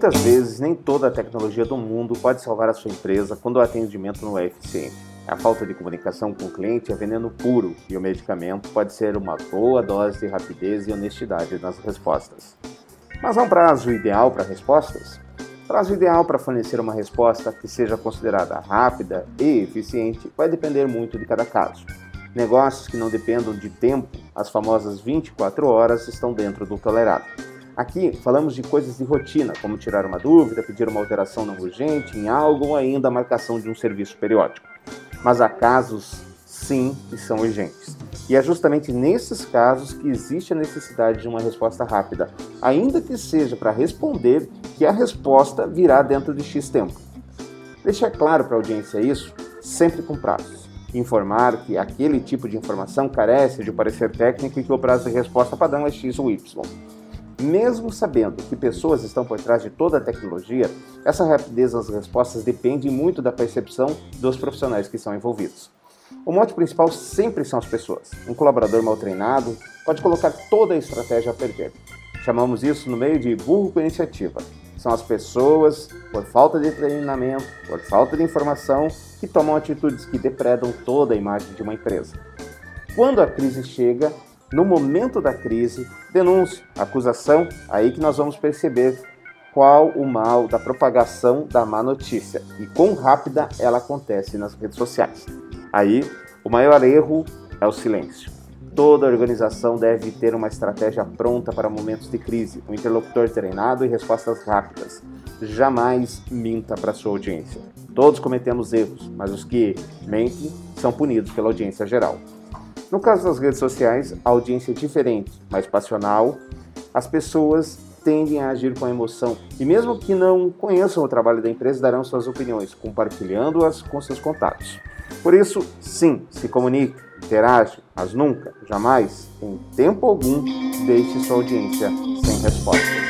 Muitas vezes, nem toda a tecnologia do mundo pode salvar a sua empresa quando o atendimento não é eficiente. A falta de comunicação com o cliente é veneno puro e o medicamento pode ser uma boa dose de rapidez e honestidade nas respostas. Mas há um prazo ideal para respostas? Prazo ideal para fornecer uma resposta que seja considerada rápida e eficiente vai depender muito de cada caso. Negócios que não dependam de tempo, as famosas 24 horas, estão dentro do tolerado. Aqui falamos de coisas de rotina, como tirar uma dúvida, pedir uma alteração não urgente em algo ou ainda a marcação de um serviço periódico. Mas há casos, sim, que são urgentes. E é justamente nesses casos que existe a necessidade de uma resposta rápida, ainda que seja para responder que a resposta virá dentro de X tempo. Deixar claro para a audiência isso, sempre com prazos. Informar que aquele tipo de informação carece de parecer técnico e que o prazo de resposta padrão é X ou Y. Mesmo sabendo que pessoas estão por trás de toda a tecnologia, essa rapidez nas respostas depende muito da percepção dos profissionais que são envolvidos. O mote principal sempre são as pessoas. Um colaborador mal treinado pode colocar toda a estratégia a perder. Chamamos isso no meio de burro com iniciativa. São as pessoas, por falta de treinamento, por falta de informação, que tomam atitudes que depredam toda a imagem de uma empresa. Quando a crise chega, no momento da crise, denúncia, acusação, aí que nós vamos perceber qual o mal da propagação da má notícia e quão rápida ela acontece nas redes sociais. Aí, o maior erro é o silêncio. Toda organização deve ter uma estratégia pronta para momentos de crise, um interlocutor treinado e respostas rápidas. Jamais minta para sua audiência. Todos cometemos erros, mas os que mentem são punidos pela audiência geral. No caso das redes sociais, a audiência é diferente, mais passional. As pessoas tendem a agir com emoção e, mesmo que não conheçam o trabalho da empresa, darão suas opiniões, compartilhando-as com seus contatos. Por isso, sim, se comunique, interage, mas nunca, jamais, em tempo algum, deixe sua audiência sem respostas.